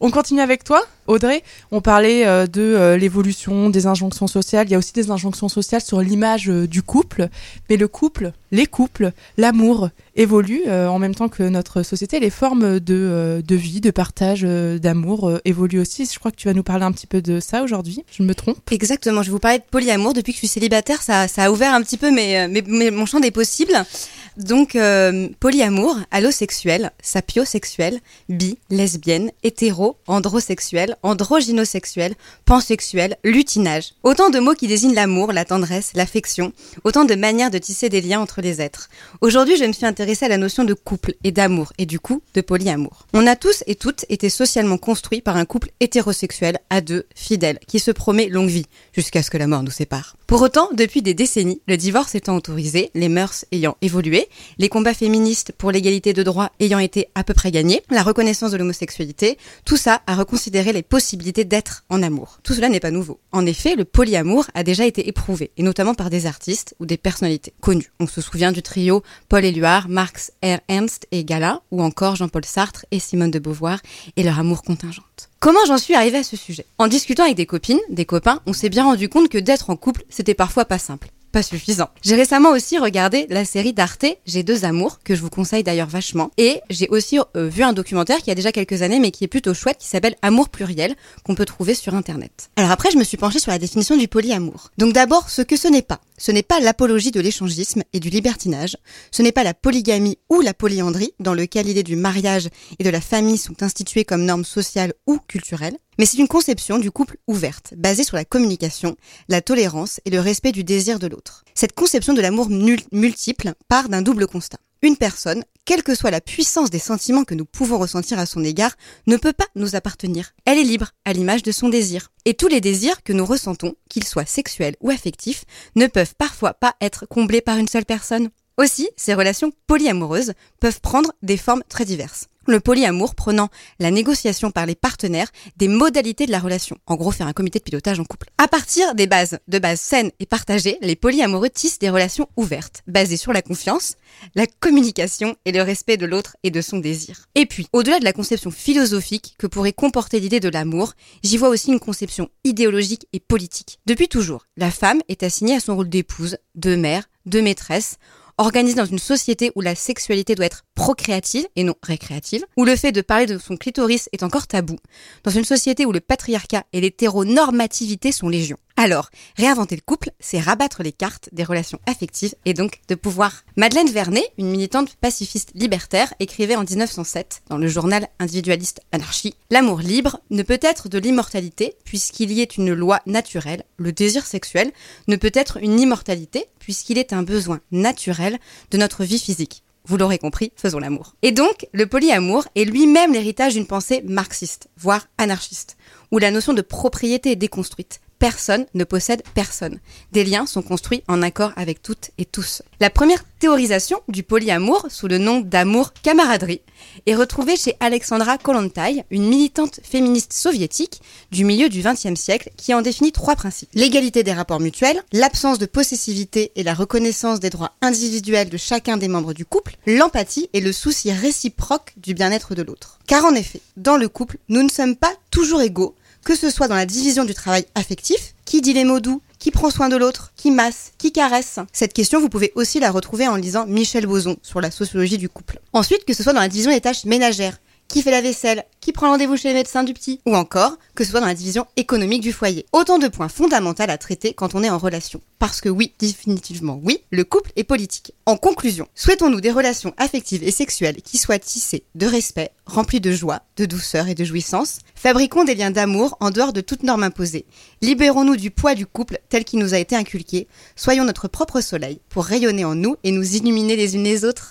On continue avec toi, Audrey. On parlait euh, de euh, l'évolution des injonctions sociales. Il y a aussi des injonctions sociales sur l'image euh, du couple. Mais le couple, les couples, l'amour évoluent en même temps que notre société. Les formes de, de vie, de partage, d'amour évoluent aussi. Je crois que tu vas nous parler un petit peu de ça aujourd'hui. Je me trompe Exactement. Je vais vous parler de polyamour. Depuis que je suis célibataire, ça, ça a ouvert un petit peu mes, mon champ des possibles. Donc, polyamour, allosexuel, sapiosexuel, bi, lesbienne, hétéro, androsexuel, androgynosexuel, pansexuel, lutinage. Autant de mots qui désignent l'amour, la tendresse, l'affection, autant de manières de tisser des liens entre les êtres. Aujourd'hui, je me suis intéressée à la notion de couple et d'amour, et du coup, de polyamour. On a tous et toutes été socialement construits par un couple hétérosexuel à deux, fidèles, qui se promet longue vie, jusqu'à ce que la mort nous sépare. Pour autant, depuis des décennies, le divorce étant autorisé, les mœurs ayant évolué, les combats féministes pour l'égalité de droits ayant été à peu près gagnés, la reconnaissance de l'homosexualité, tout ça a reconsidéré les possibilités d'être en amour. Tout cela n'est pas nouveau. En effet, le polyamour a déjà été éprouvé, et notamment par des artistes ou des personnalités connues. On se souvient du trio Paul Éluard, Marx R. Ernst et Gala, ou encore Jean-Paul Sartre et Simone de Beauvoir et leur amour contingente. Comment j'en suis arrivée à ce sujet? En discutant avec des copines, des copains, on s'est bien rendu compte que d'être en couple, c'était parfois pas simple pas suffisant. J'ai récemment aussi regardé la série d'Arte J'ai deux amours, que je vous conseille d'ailleurs vachement. Et j'ai aussi euh, vu un documentaire qui a déjà quelques années, mais qui est plutôt chouette, qui s'appelle Amour pluriel, qu'on peut trouver sur Internet. Alors après, je me suis penchée sur la définition du polyamour. Donc d'abord, ce que ce n'est pas. Ce n'est pas l'apologie de l'échangisme et du libertinage. Ce n'est pas la polygamie ou la polyandrie, dans lequel l'idée du mariage et de la famille sont instituées comme normes sociales ou culturelles mais c'est une conception du couple ouverte, basée sur la communication, la tolérance et le respect du désir de l'autre. Cette conception de l'amour multiple part d'un double constat. Une personne, quelle que soit la puissance des sentiments que nous pouvons ressentir à son égard, ne peut pas nous appartenir. Elle est libre, à l'image de son désir. Et tous les désirs que nous ressentons, qu'ils soient sexuels ou affectifs, ne peuvent parfois pas être comblés par une seule personne. Aussi, ces relations polyamoureuses peuvent prendre des formes très diverses le polyamour prenant la négociation par les partenaires des modalités de la relation. En gros, faire un comité de pilotage en couple. À partir des bases, de bases saines et partagées, les polyamoureux tissent des relations ouvertes, basées sur la confiance, la communication et le respect de l'autre et de son désir. Et puis, au-delà de la conception philosophique que pourrait comporter l'idée de l'amour, j'y vois aussi une conception idéologique et politique. Depuis toujours, la femme est assignée à son rôle d'épouse, de mère, de maîtresse, organisée dans une société où la sexualité doit être procréative et non récréative, où le fait de parler de son clitoris est encore tabou, dans une société où le patriarcat et l'hétéronormativité sont légion. Alors, réinventer le couple, c'est rabattre les cartes des relations affectives et donc de pouvoir. Madeleine Vernet, une militante pacifiste libertaire, écrivait en 1907 dans le journal individualiste Anarchie L'amour libre ne peut être de l'immortalité puisqu'il y est une loi naturelle. Le désir sexuel ne peut être une immortalité puisqu'il est un besoin naturel de notre vie physique. Vous l'aurez compris, faisons l'amour. Et donc, le polyamour est lui-même l'héritage d'une pensée marxiste, voire anarchiste, où la notion de propriété est déconstruite personne ne possède personne. Des liens sont construits en accord avec toutes et tous. La première théorisation du polyamour, sous le nom d'amour camaraderie, est retrouvée chez Alexandra Kollontai, une militante féministe soviétique du milieu du XXe siècle, qui en définit trois principes. L'égalité des rapports mutuels, l'absence de possessivité et la reconnaissance des droits individuels de chacun des membres du couple, l'empathie et le souci réciproque du bien-être de l'autre. Car en effet, dans le couple, nous ne sommes pas toujours égaux, que ce soit dans la division du travail affectif, qui dit les mots doux, qui prend soin de l'autre, qui masse, qui caresse. Cette question, vous pouvez aussi la retrouver en lisant Michel Boson sur la sociologie du couple. Ensuite, que ce soit dans la division des tâches ménagères, qui fait la vaisselle, qui prend rendez-vous chez le médecin du petit, ou encore que ce soit dans la division économique du foyer. Autant de points fondamentaux à traiter quand on est en relation. Parce que oui, définitivement oui, le couple est politique. En conclusion, souhaitons-nous des relations affectives et sexuelles qui soient tissées de respect, remplies de joie, de douceur et de jouissance Fabriquons des liens d'amour en dehors de toute norme imposée. Libérons-nous du poids du couple tel qu'il nous a été inculqué. Soyons notre propre soleil pour rayonner en nous et nous illuminer les unes les autres.